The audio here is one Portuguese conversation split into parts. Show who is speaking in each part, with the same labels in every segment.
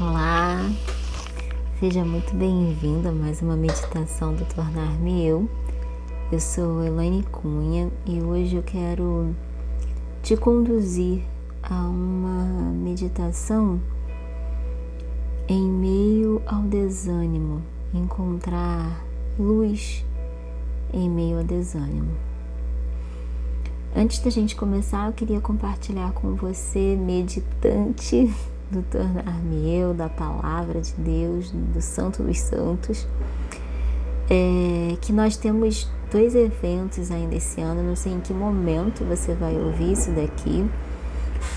Speaker 1: Olá, seja muito bem-vindo a mais uma meditação do Tornar-me Eu. Eu sou Elaine Cunha e hoje eu quero te conduzir a uma meditação em meio ao desânimo, encontrar luz em meio ao desânimo. Antes da gente começar, eu queria compartilhar com você, meditante do tornar-me eu, da palavra de Deus, do Santo dos Santos, é, que nós temos dois eventos ainda esse ano, não sei em que momento você vai ouvir isso daqui,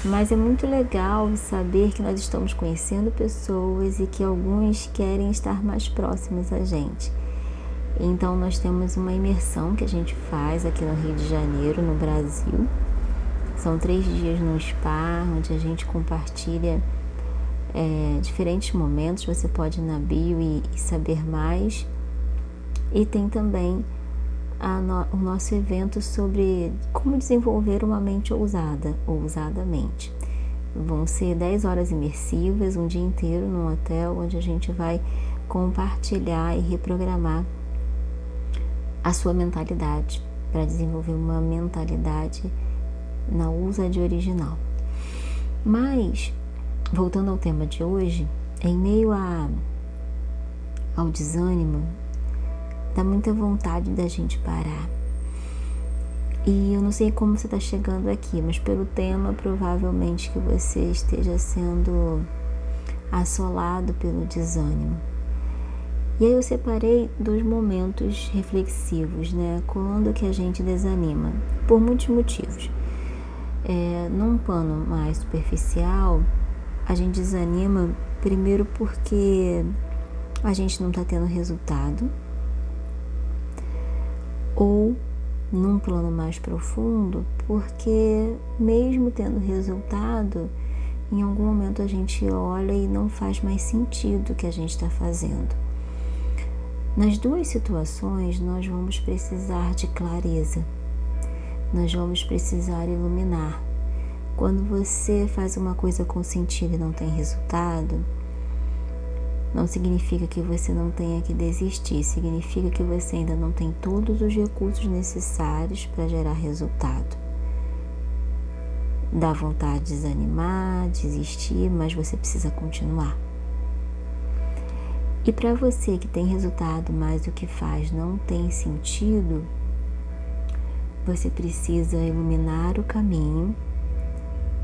Speaker 1: mas é muito legal saber que nós estamos conhecendo pessoas e que alguns querem estar mais próximos a gente. Então, nós temos uma imersão que a gente faz aqui no Rio de Janeiro, no Brasil. São três dias no spa, onde a gente compartilha é, diferentes momentos. Você pode ir na bio e, e saber mais. E tem também no, o nosso evento sobre como desenvolver uma mente ousada, ousadamente. Vão ser 10 horas imersivas, um dia inteiro num hotel, onde a gente vai compartilhar e reprogramar a sua mentalidade para desenvolver uma mentalidade na usa de original. Mas voltando ao tema de hoje, em meio a, ao desânimo, dá muita vontade da gente parar. E eu não sei como você está chegando aqui, mas pelo tema, provavelmente que você esteja sendo assolado pelo desânimo. E aí eu separei dois momentos reflexivos, né? Quando que a gente desanima? Por muitos motivos. É, num plano mais superficial, a gente desanima primeiro porque a gente não está tendo resultado, ou num plano mais profundo, porque mesmo tendo resultado, em algum momento a gente olha e não faz mais sentido o que a gente está fazendo. Nas duas situações, nós vamos precisar de clareza, nós vamos precisar iluminar quando você faz uma coisa com sentido e não tem resultado, não significa que você não tenha que desistir, significa que você ainda não tem todos os recursos necessários para gerar resultado. Dá vontade de desanimar, desistir, mas você precisa continuar. E para você que tem resultado, mas o que faz não tem sentido, você precisa iluminar o caminho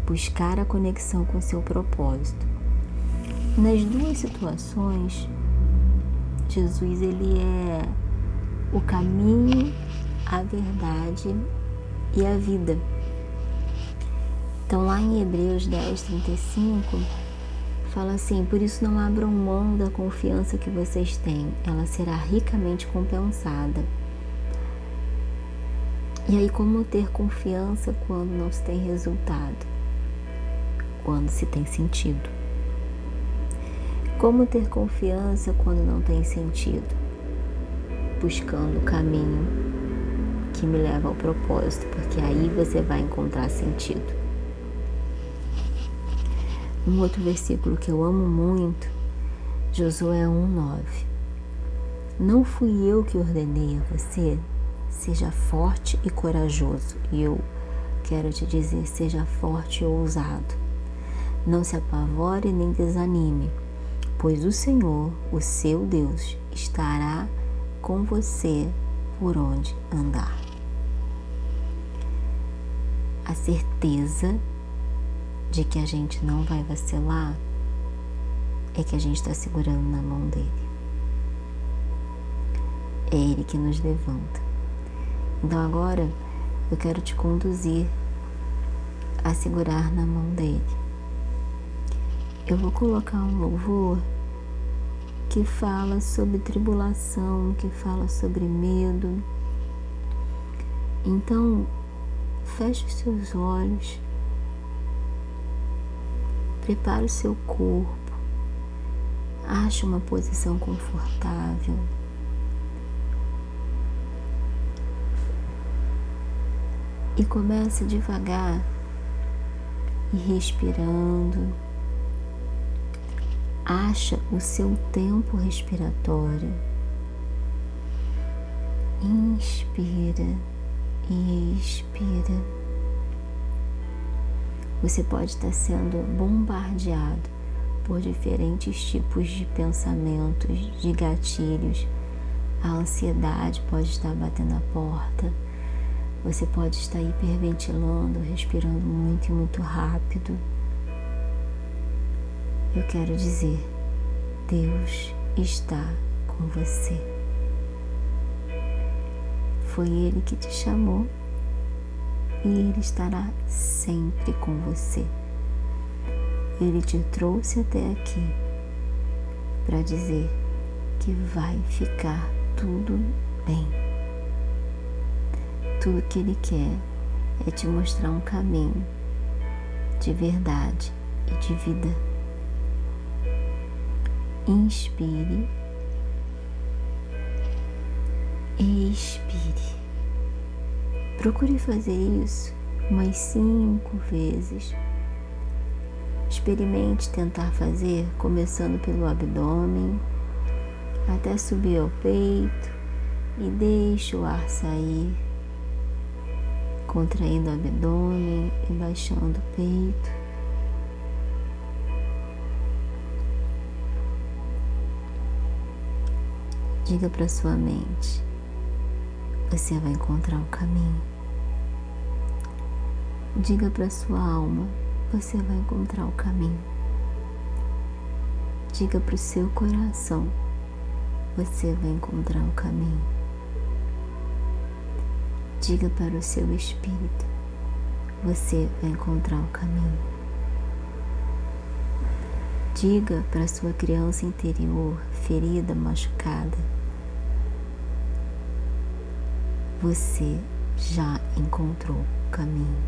Speaker 1: buscar a conexão com seu propósito. Nas duas situações, Jesus ele é o caminho, a verdade e a vida. Então lá em Hebreus 10, 35, fala assim, por isso não abram mão da confiança que vocês têm, ela será ricamente compensada. E aí como ter confiança quando não se tem resultado? quando se tem sentido. Como ter confiança quando não tem sentido? Buscando o caminho que me leva ao propósito, porque aí você vai encontrar sentido. Um outro versículo que eu amo muito, Josué 1:9. Não fui eu que ordenei a você, seja forte e corajoso. E eu quero te dizer, seja forte e ousado. Não se apavore nem desanime, pois o Senhor, o seu Deus, estará com você por onde andar. A certeza de que a gente não vai vacilar é que a gente está segurando na mão dele. É ele que nos levanta. Então agora eu quero te conduzir a segurar na mão dele eu vou colocar um louvor que fala sobre tribulação, que fala sobre medo. Então, feche os seus olhos, prepare o seu corpo, ache uma posição confortável. E comece devagar e respirando acha o seu tempo respiratório. Inspira e expira. Você pode estar sendo bombardeado por diferentes tipos de pensamentos, de gatilhos. A ansiedade pode estar batendo a porta. Você pode estar hiperventilando, respirando muito e muito rápido eu quero dizer: Deus está com você. Foi Ele que te chamou e Ele estará sempre com você. Ele te trouxe até aqui para dizer que vai ficar tudo bem. Tudo que Ele quer é te mostrar um caminho de verdade e de vida inspire, expire. Procure fazer isso umas cinco vezes. Experimente tentar fazer começando pelo abdômen até subir ao peito e deixe o ar sair, contraindo o abdômen e baixando o peito. Diga para sua mente: você vai encontrar o caminho. Diga para sua alma: você vai encontrar o caminho. Diga para o seu coração: você vai encontrar o caminho. Diga para o seu espírito: você vai encontrar o caminho. Diga para sua criança interior ferida, machucada: você já encontrou o caminho.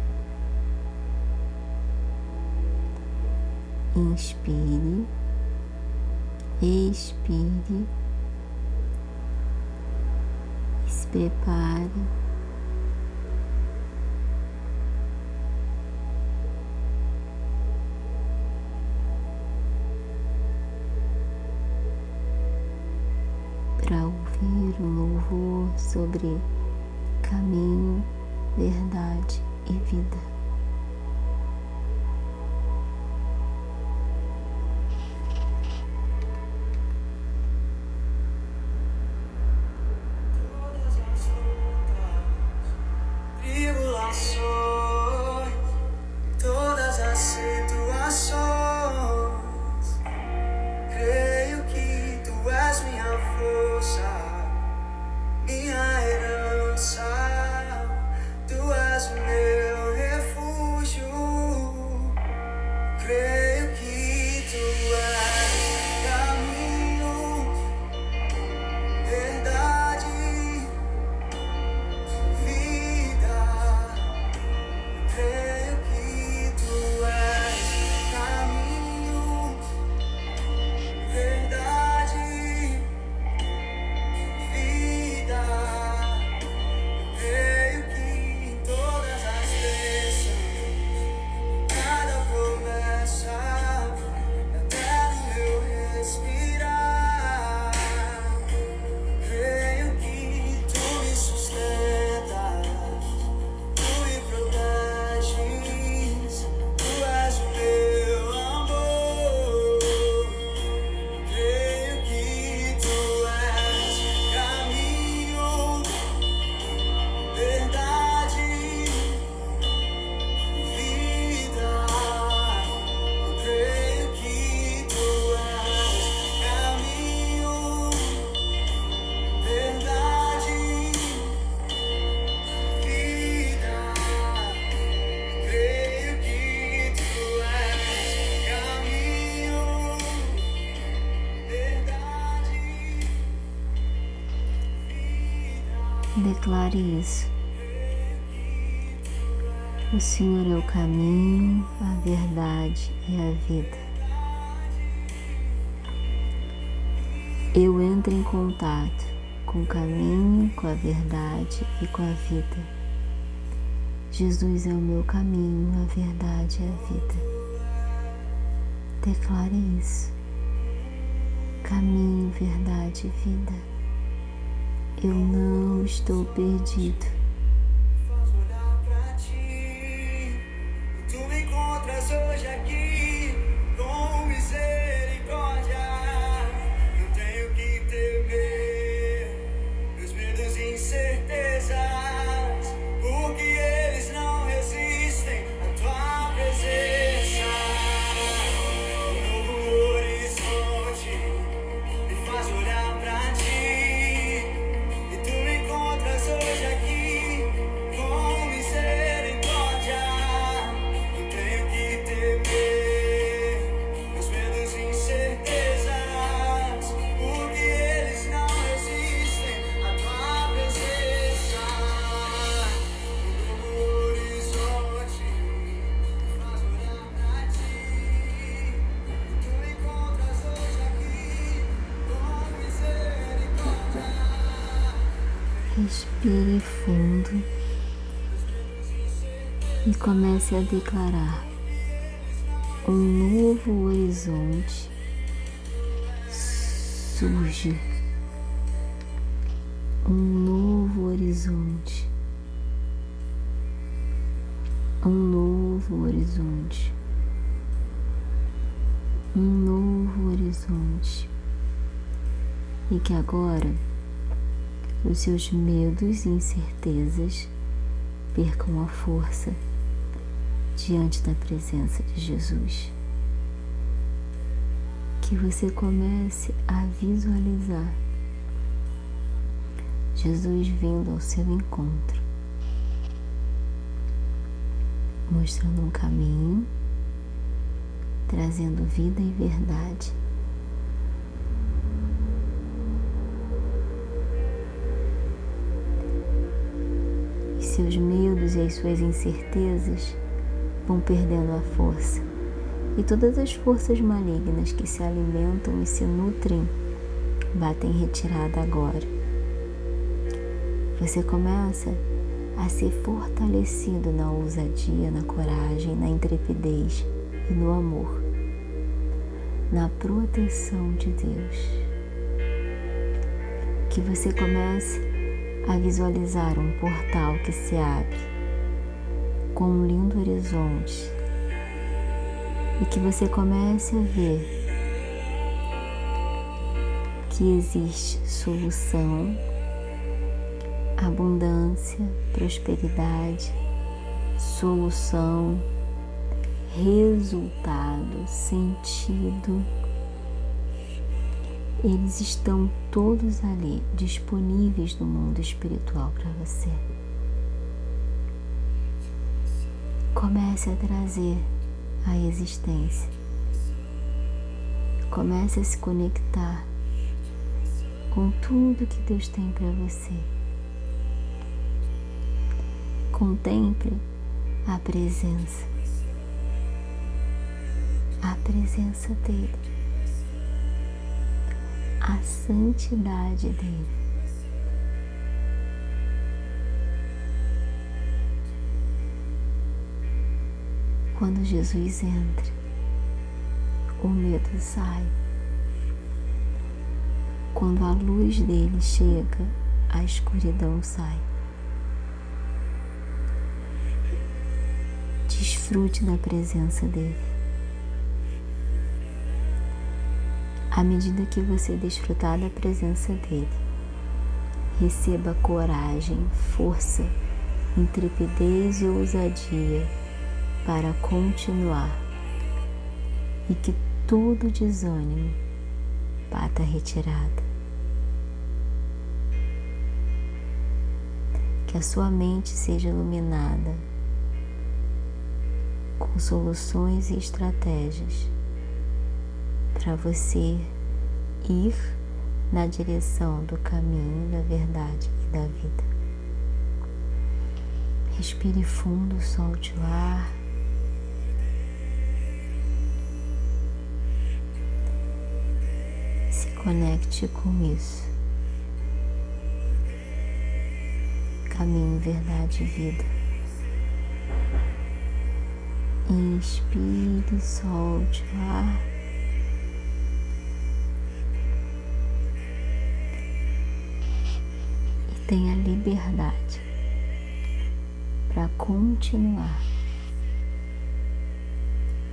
Speaker 1: Inspire, expire, se prepare. Caminho, verdade e vida. Declare isso. O Senhor é o caminho, a verdade e a vida. Eu entro em contato com o caminho, com a verdade e com a vida. Jesus é o meu caminho, a verdade e a vida. Declare isso. caminho, verdade e vida. Eu não estou perdido. Respire fundo e comece a declarar um novo horizonte surge. Um novo horizonte. Um novo horizonte. Um novo horizonte. E que agora os seus medos e incertezas percam a força diante da presença de Jesus. Que você comece a visualizar Jesus vindo ao seu encontro, mostrando um caminho, trazendo vida e verdade seus medos e as suas incertezas vão perdendo a força, e todas as forças malignas que se alimentam e se nutrem batem retirada agora. Você começa a ser fortalecido na ousadia, na coragem, na intrepidez e no amor, na proteção de Deus. Que você comece a visualizar um portal que se abre com um lindo horizonte e que você comece a ver que existe solução, abundância, prosperidade, solução, resultado, sentido eles estão todos ali disponíveis no mundo espiritual para você. Comece a trazer a existência. Comece a se conectar com tudo que Deus tem para você. Contemple a presença, a presença dele a santidade dele. Quando Jesus entra, o medo sai. Quando a luz dele chega, a escuridão sai. Desfrute da presença dele. À medida que você desfrutar da presença dele. Receba coragem, força, intrepidez e ousadia para continuar e que todo desânimo bata retirada. Que a sua mente seja iluminada com soluções e estratégias para você ir na direção do caminho, da verdade e da vida. Respire fundo, solte o ar. Se conecte com isso. Caminho, verdade e vida. Inspire, solte o ar. Tenha liberdade para continuar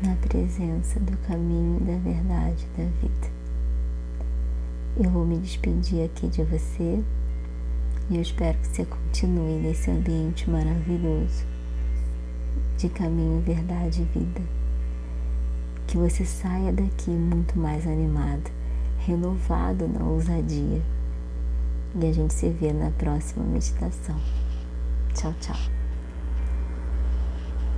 Speaker 1: na presença do caminho, da verdade, da vida. Eu vou me despedir aqui de você e eu espero que você continue nesse ambiente maravilhoso de caminho, verdade e vida. Que você saia daqui muito mais animado, renovado na ousadia. E a gente se vê na próxima meditação. Tchau, tchau.